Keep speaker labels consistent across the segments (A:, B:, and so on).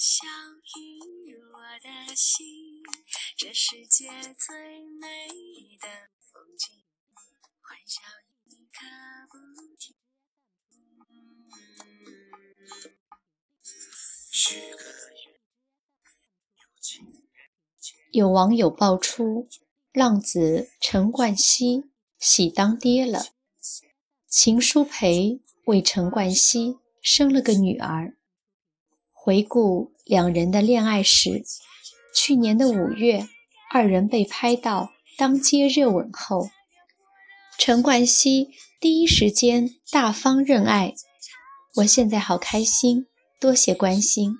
A: 笑映我的心，这世界最美的风景，欢笑一刻不停。许个愿，有情人节。
B: 有网友爆出，浪子陈冠希喜当爹了。秦舒培为陈冠希生了个女儿。回顾两人的恋爱史，去年的五月，二人被拍到当街热吻后，陈冠希第一时间大方认爱。我现在好开心，多谢关心。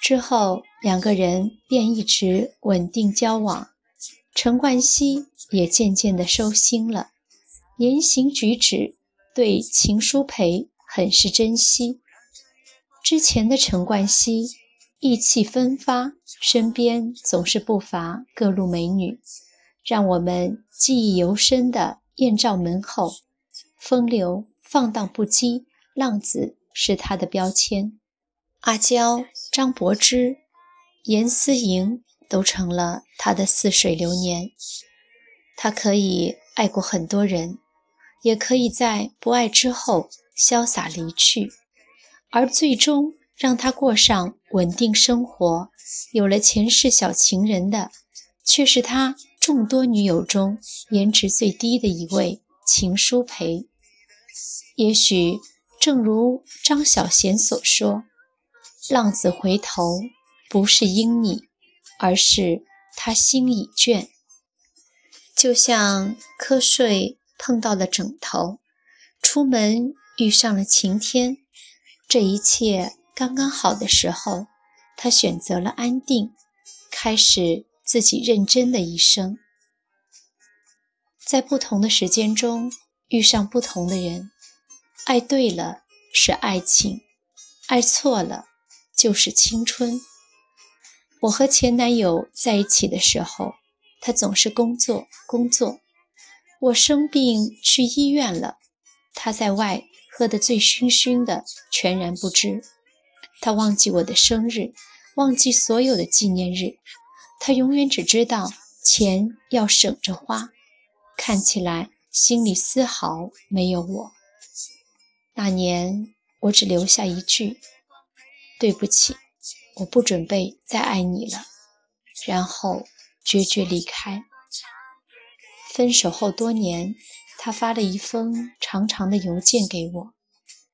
B: 之后两个人便一直稳定交往，陈冠希也渐渐的收心了，言行举止对秦舒培很是珍惜。之前的陈冠希意气风发，身边总是不乏各路美女，让我们记忆犹深的艳照门后，风流放荡不羁，浪子是他的标签。阿娇、张柏芝、严思莹都成了他的似水流年。他可以爱过很多人，也可以在不爱之后潇洒离去。而最终让他过上稳定生活、有了前世小情人的，却是他众多女友中颜值最低的一位秦舒培。也许正如张小娴所说：“浪子回头，不是因你，而是他心已倦。”就像瞌睡碰到了枕头，出门遇上了晴天。这一切刚刚好的时候，他选择了安定，开始自己认真的一生。在不同的时间中遇上不同的人，爱对了是爱情，爱错了就是青春。我和前男友在一起的时候，他总是工作工作。我生病去医院了，他在外。喝得醉醺醺的，全然不知。他忘记我的生日，忘记所有的纪念日。他永远只知道钱要省着花，看起来心里丝毫没有我。那年，我只留下一句：“对不起，我不准备再爱你了。”然后决绝离开。分手后多年。他发了一封长长的邮件给我，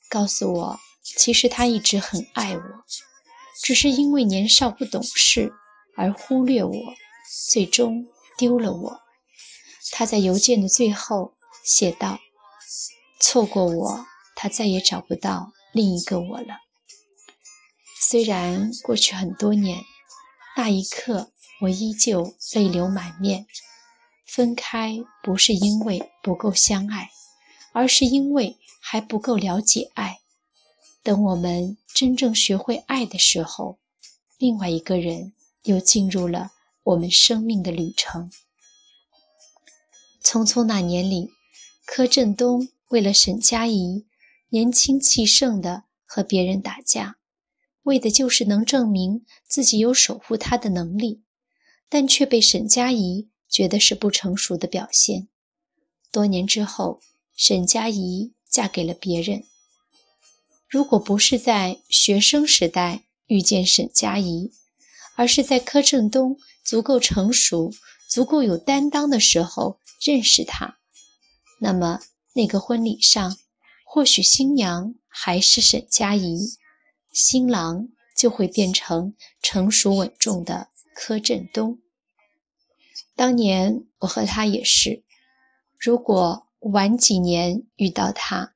B: 告诉我，其实他一直很爱我，只是因为年少不懂事而忽略我，最终丢了我。他在邮件的最后写道：“错过我，他再也找不到另一个我了。”虽然过去很多年，那一刻我依旧泪流满面。分开不是因为不够相爱，而是因为还不够了解爱。等我们真正学会爱的时候，另外一个人又进入了我们生命的旅程。匆匆那年里，柯震东为了沈佳宜，年轻气盛的和别人打架，为的就是能证明自己有守护她的能力，但却被沈佳宜。觉得是不成熟的表现。多年之后，沈佳宜嫁给了别人。如果不是在学生时代遇见沈佳宜，而是在柯震东足够成熟、足够有担当的时候认识他，那么那个婚礼上，或许新娘还是沈佳宜，新郎就会变成成熟稳重的柯震东。当年我和他也是，如果晚几年遇到他，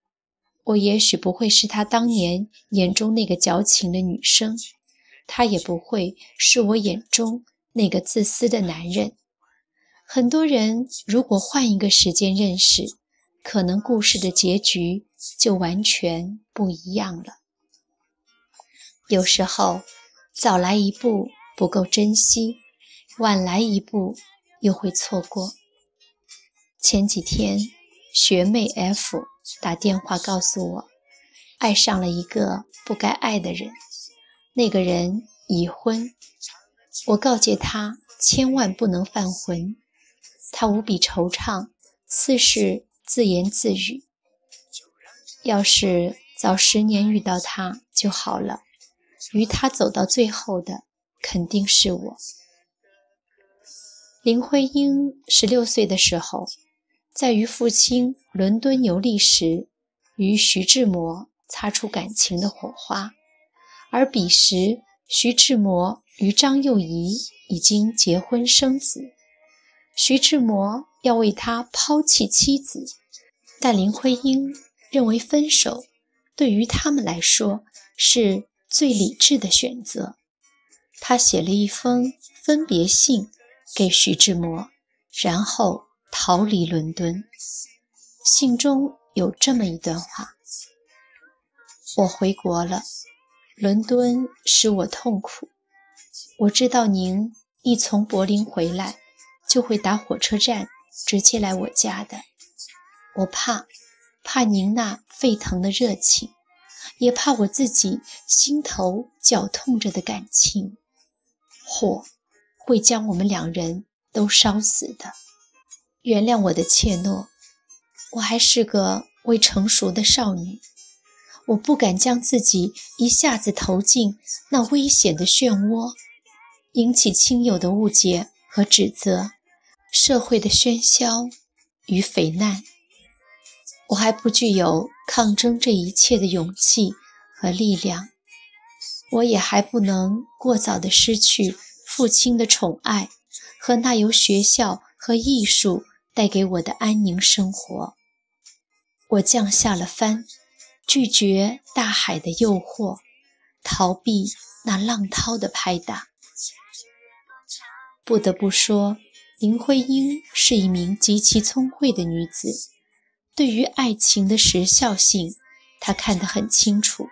B: 我也许不会是他当年眼中那个矫情的女生，他也不会是我眼中那个自私的男人。很多人如果换一个时间认识，可能故事的结局就完全不一样了。有时候早来一步不够珍惜，晚来一步。又会错过。前几天，学妹 F 打电话告诉我，爱上了一个不该爱的人。那个人已婚。我告诫他千万不能犯浑。他无比惆怅，似是自言自语：“要是早十年遇到他就好了。”与他走到最后的肯定是我。林徽因十六岁的时候，在与父亲伦敦游历时，与徐志摩擦出感情的火花，而彼时徐志摩与张幼仪已经结婚生子。徐志摩要为他抛弃妻子，但林徽因认为分手对于他们来说是。最理智的选择，他写了一封分别信给徐志摩，然后逃离伦敦。信中有这么一段话：“我回国了，伦敦使我痛苦。我知道您一从柏林回来，就会打火车站直接来我家的。我怕，怕您那沸腾的热情。”也怕我自己心头绞痛着的感情，火会将我们两人都烧死的。原谅我的怯懦，我还是个未成熟的少女，我不敢将自己一下子投进那危险的漩涡，引起亲友的误解和指责，社会的喧嚣与匪难。我还不具有抗争这一切的勇气和力量，我也还不能过早的失去父亲的宠爱和那由学校和艺术带给我的安宁生活。我降下了帆，拒绝大海的诱惑，逃避那浪涛的拍打。不得不说，林徽因是一名极其聪慧的女子。对于爱情的时效性，她看得很清楚。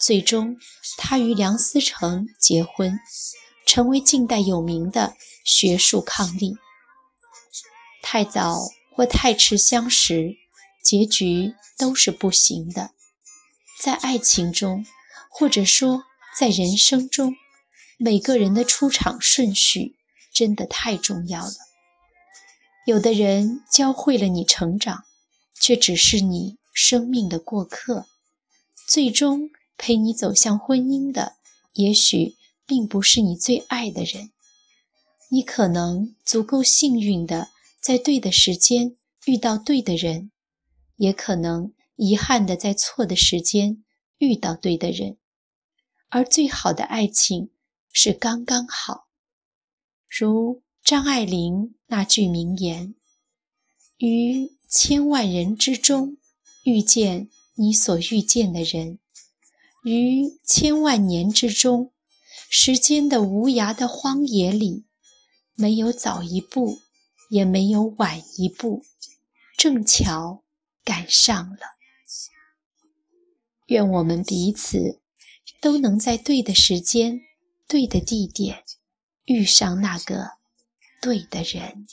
B: 最终，她与梁思成结婚，成为近代有名的学术伉俪。太早或太迟相识，结局都是不行的。在爱情中，或者说在人生中，每个人的出场顺序真的太重要了。有的人教会了你成长。却只是你生命的过客，最终陪你走向婚姻的，也许并不是你最爱的人。你可能足够幸运的在对的时间遇到对的人，也可能遗憾的在错的时间遇到对的人。而最好的爱情是刚刚好，如张爱玲那句名言：“于。”千万人之中，遇见你所遇见的人；于千万年之中，时间的无涯的荒野里，没有早一步，也没有晚一步，正巧赶上了。愿我们彼此都能在对的时间、对的地点，遇上那个对的人。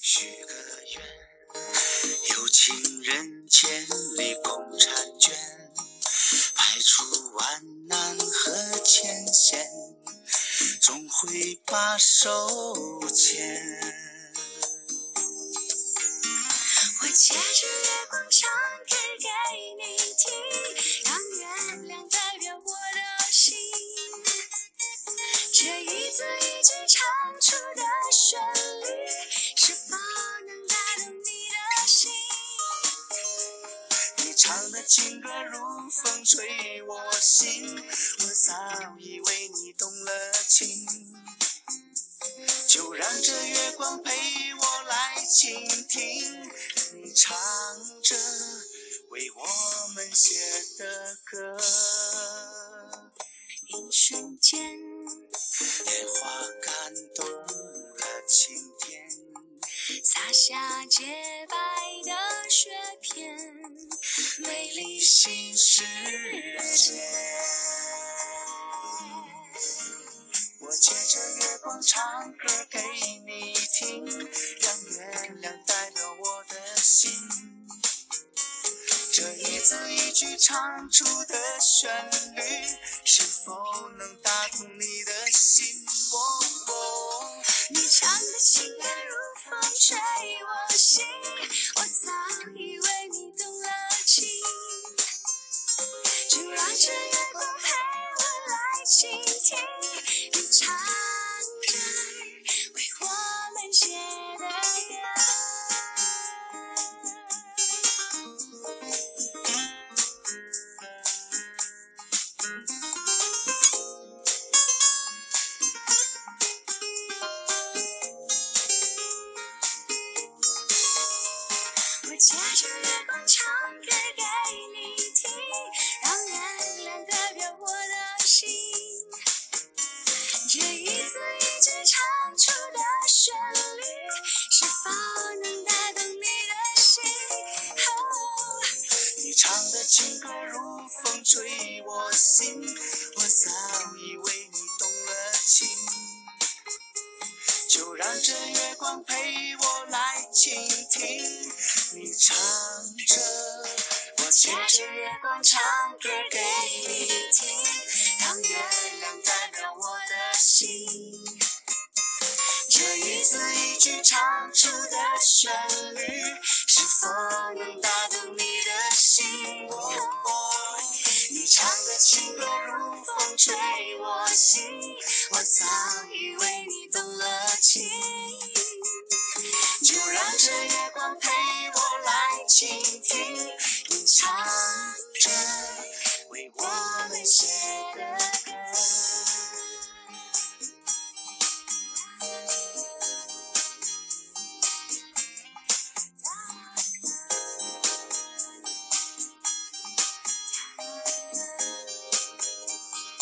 A: 许个愿，有情人千里共婵娟，排除万难和艰险，总会把手牵。我借着月光唱情。就让这月光陪我来倾听，你唱着为我们写的歌。一瞬间，烟花感动了晴天，洒下洁白的雪片。美丽新世界，借着月光唱歌给你听，让月亮代表我的心。这一字一句唱出的旋律，是否能打动你的心？
B: 你唱的情歌如风吹我心，我早已为你动了情，就让这月光陪我来倾听，你唱着为我们写的歌。
A: 情歌如风吹我心，我早已为你动了情。就让这月光陪我来倾听。你唱着，我借着月光唱歌给你听，让月亮代表我的心。这一字一句唱出的旋律月光陪我来倾听，你唱着为我们写的歌。